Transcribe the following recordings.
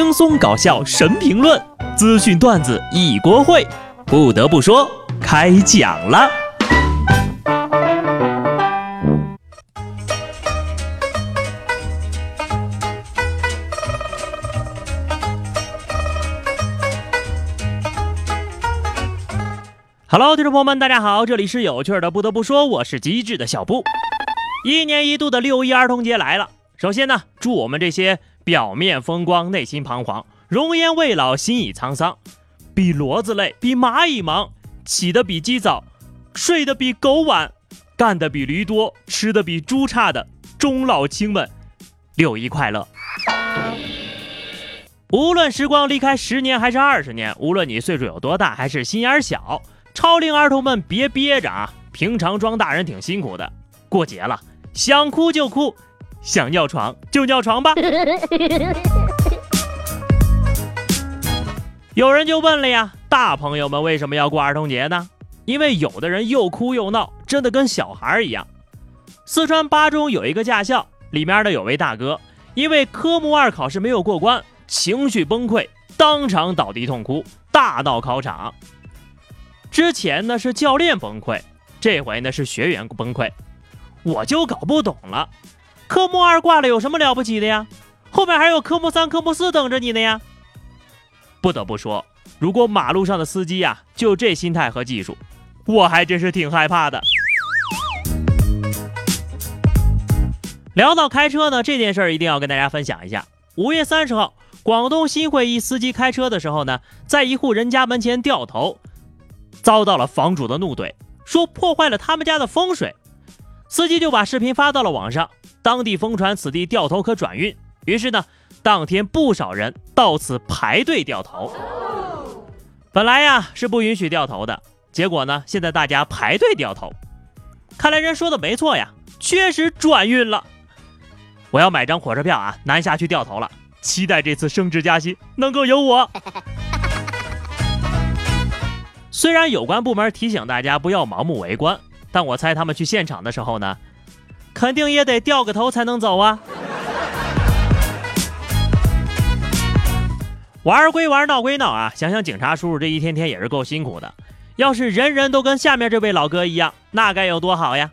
轻松搞笑神评论，资讯段子一锅烩。不得不说，开讲了。Hello，听众朋友们，大家好，这里是有趣的。不得不说，我是机智的小布。一年一度的六一儿童节来了，首先呢，祝我们这些表面风光、内心彷徨、容颜未老、心已沧桑、比骡子累、比蚂蚁忙、起得比鸡早、睡得比狗晚、干得比驴多、吃得比猪差的中老青们，六一快乐！无论时光离开十年还是二十年，无论你岁数有多大还是心眼小。超龄儿童们别憋着啊！平常装大人挺辛苦的，过节了想哭就哭，想尿床就尿床吧。有人就问了呀，大朋友们为什么要过儿童节呢？因为有的人又哭又闹，真的跟小孩一样。四川巴中有一个驾校，里面的有位大哥，因为科目二考试没有过关，情绪崩溃，当场倒地痛哭，大闹考场。之前呢是教练崩溃，这回呢是学员崩溃，我就搞不懂了。科目二挂了有什么了不起的呀？后面还有科目三、科目四等着你呢呀！不得不说，如果马路上的司机呀就这心态和技术，我还真是挺害怕的。聊到开车呢，这件事儿一定要跟大家分享一下。五月三十号，广东新会一司机开车的时候呢，在一户人家门前掉头。遭到了房主的怒怼，说破坏了他们家的风水，司机就把视频发到了网上，当地疯传此地掉头可转运，于是呢，当天不少人到此排队掉头。本来呀是不允许掉头的，结果呢，现在大家排队掉头，看来人说的没错呀，确实转运了。我要买张火车票啊，南下去掉头了，期待这次升职加薪能够有我。虽然有关部门提醒大家不要盲目围观，但我猜他们去现场的时候呢，肯定也得掉个头才能走啊。玩归玩，闹归闹啊！想想警察叔叔这一天天也是够辛苦的。要是人人都跟下面这位老哥一样，那该有多好呀！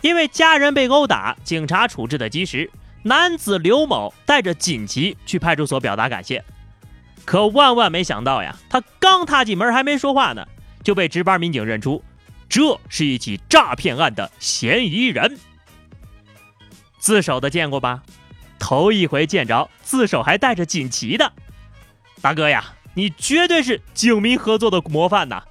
因为家人被殴打，警察处置的及时，男子刘某带着锦旗去派出所表达感谢。可万万没想到呀，他刚踏进门还没说话呢，就被值班民警认出，这是一起诈骗案的嫌疑人。自首的见过吧？头一回见着自首还带着锦旗的，大哥呀，你绝对是警民合作的模范呐！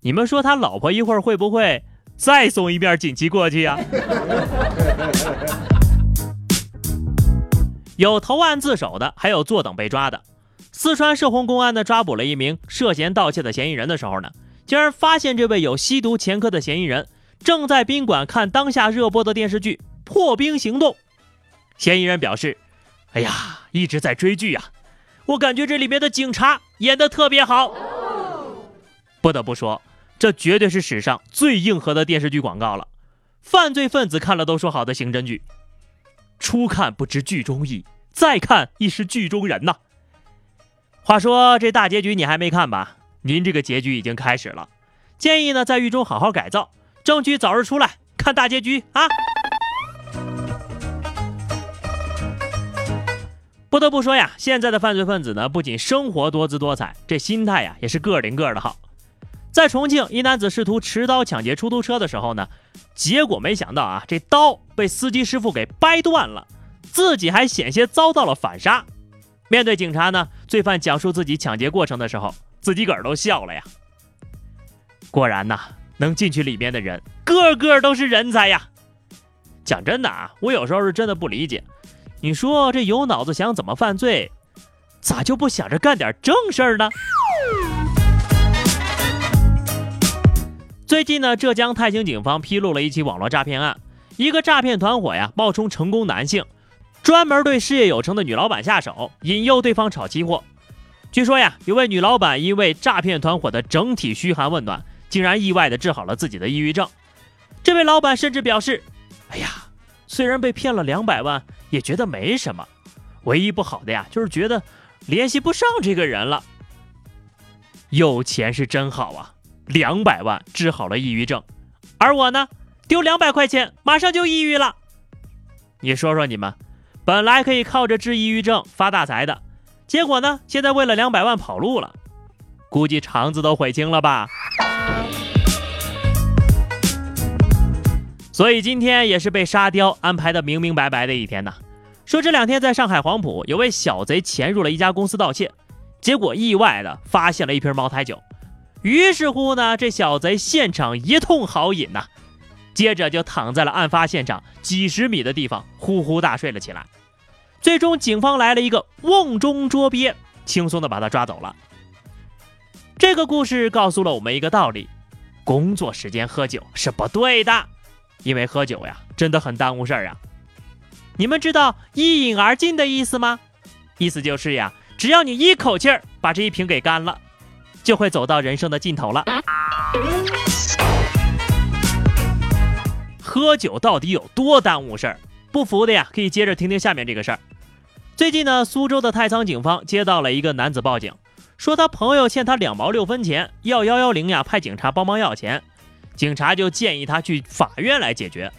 你们说他老婆一会儿会不会再送一面锦旗过去呀？有投案自首的，还有坐等被抓的。四川射洪公安呢抓捕了一名涉嫌盗窃的嫌疑人的时候呢，竟然发现这位有吸毒前科的嫌疑人正在宾馆看当下热播的电视剧《破冰行动》。嫌疑人表示：“哎呀，一直在追剧呀，我感觉这里面的警察演的特别好。”不得不说，这绝对是史上最硬核的电视剧广告了。犯罪分子看了都说好的刑侦剧，初看不知剧中意，再看亦是剧中人呐。话说这大结局你还没看吧？您这个结局已经开始了，建议呢在狱中好好改造，争取早日出来看大结局啊！不得不说呀，现在的犯罪分子呢，不仅生活多姿多彩，这心态呀也是个顶个的好。在重庆，一男子试图持刀抢劫出租车的时候呢，结果没想到啊，这刀被司机师傅给掰断了，自己还险些遭到了反杀。面对警察呢，罪犯讲述自己抢劫过程的时候，自己个儿都笑了呀。果然呐，能进去里面的人个个都是人才呀。讲真的啊，我有时候是真的不理解，你说这有脑子想怎么犯罪，咋就不想着干点正事儿呢？最近呢，浙江泰兴警方披露了一起网络诈骗案，一个诈骗团伙呀，冒充成功男性。专门对事业有成的女老板下手，引诱对方炒期货。据说呀，有位女老板因为诈骗团伙的整体嘘寒问暖，竟然意外的治好了自己的抑郁症。这位老板甚至表示：“哎呀，虽然被骗了两百万，也觉得没什么。唯一不好的呀，就是觉得联系不上这个人了。有钱是真好啊，两百万治好了抑郁症，而我呢，丢两百块钱马上就抑郁了。你说说你们，本来可以靠着治抑郁症发大财的，结果呢，现在为了两百万跑路了，估计肠子都悔青了吧。所以今天也是被沙雕安排的明明白白的一天呐。说这两天在上海黄埔有位小贼潜入了一家公司盗窃。结果意外的发现了一瓶茅台酒，于是乎呢，这小贼现场一通豪饮呐，接着就躺在了案发现场几十米的地方呼呼大睡了起来。最终，警方来了一个瓮中捉鳖，轻松的把他抓走了。这个故事告诉了我们一个道理：工作时间喝酒是不对的，因为喝酒呀真的很耽误事儿啊。你们知道“一饮而尽”的意思吗？意思就是呀。只要你一口气儿把这一瓶给干了，就会走到人生的尽头了。喝酒到底有多耽误事儿？不服的呀，可以接着听听下面这个事儿。最近呢，苏州的太仓警方接到了一个男子报警，说他朋友欠他两毛六分钱，要幺幺零呀派警察帮忙要钱。警察就建议他去法院来解决。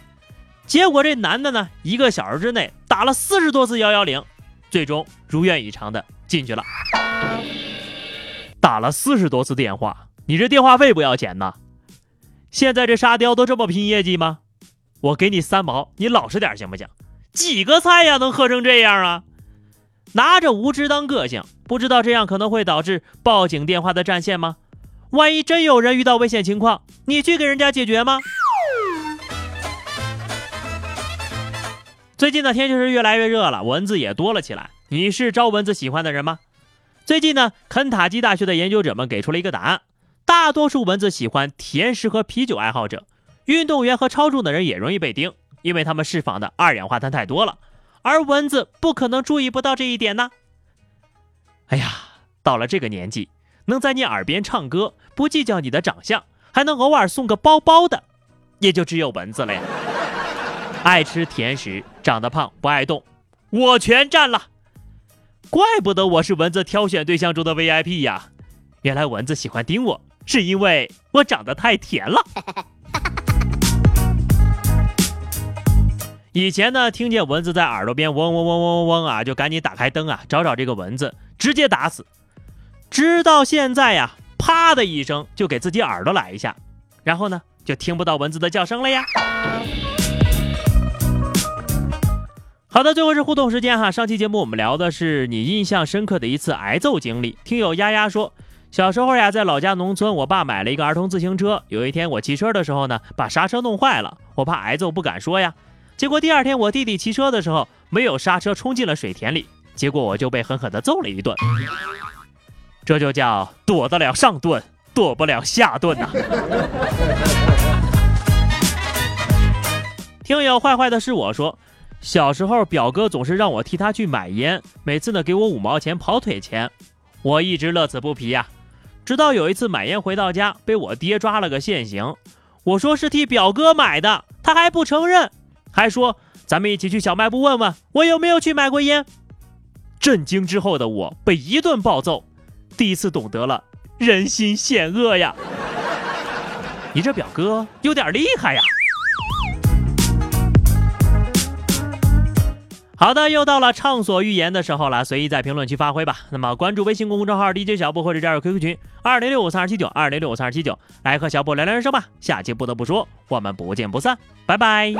结果这男的呢，一个小时之内打了四十多次幺幺零，最终如愿以偿的。进去了，打了四十多次电话，你这电话费不要钱呐？现在这沙雕都这么拼业绩吗？我给你三毛，你老实点行不行？几个菜呀，能喝成这样啊？拿着无知当个性，不知道这样可能会导致报警电话的占线吗？万一真有人遇到危险情况，你去给人家解决吗？最近的天气是越来越热了，蚊子也多了起来。你是招蚊子喜欢的人吗？最近呢，肯塔基大学的研究者们给出了一个答案：大多数蚊子喜欢甜食和啤酒爱好者，运动员和超重的人也容易被叮，因为他们释放的二氧化碳太多了，而蚊子不可能注意不到这一点呢。哎呀，到了这个年纪，能在你耳边唱歌，不计较你的长相，还能偶尔送个包包的，也就只有蚊子了呀。爱吃甜食，长得胖，不爱动，我全占了。怪不得我是蚊子挑选对象中的 VIP 呀！原来蚊子喜欢叮我，是因为我长得太甜了。以前呢，听见蚊子在耳朵边嗡嗡嗡嗡嗡嗡啊，就赶紧打开灯啊，找找这个蚊子，直接打死。直到现在呀，啪的一声就给自己耳朵来一下，然后呢，就听不到蚊子的叫声了呀。好的，最后是互动时间哈。上期节目我们聊的是你印象深刻的一次挨揍经历。听友丫丫说，小时候呀，在老家农村，我爸买了一个儿童自行车。有一天我骑车的时候呢，把刹车弄坏了，我怕挨揍不敢说呀。结果第二天我弟弟骑车的时候没有刹车，冲进了水田里，结果我就被狠狠地揍了一顿。这就叫躲得了上顿，躲不了下顿呐。听友坏坏的是我说。小时候，表哥总是让我替他去买烟，每次呢给我五毛钱跑腿钱，我一直乐此不疲呀。直到有一次买烟回到家，被我爹抓了个现行。我说是替表哥买的，他还不承认，还说咱们一起去小卖部问问我有没有去买过烟。震惊之后的我被一顿暴揍，第一次懂得了人心险恶呀。你这表哥有点厉害呀。好的，又到了畅所欲言的时候了，随意在评论区发挥吧。那么关注微信公众号 DJ 小布或者加入 QQ 群二零六五三二七九二零六五三二七九，来和小布聊聊人生吧。下期不得不说，我们不见不散，拜拜。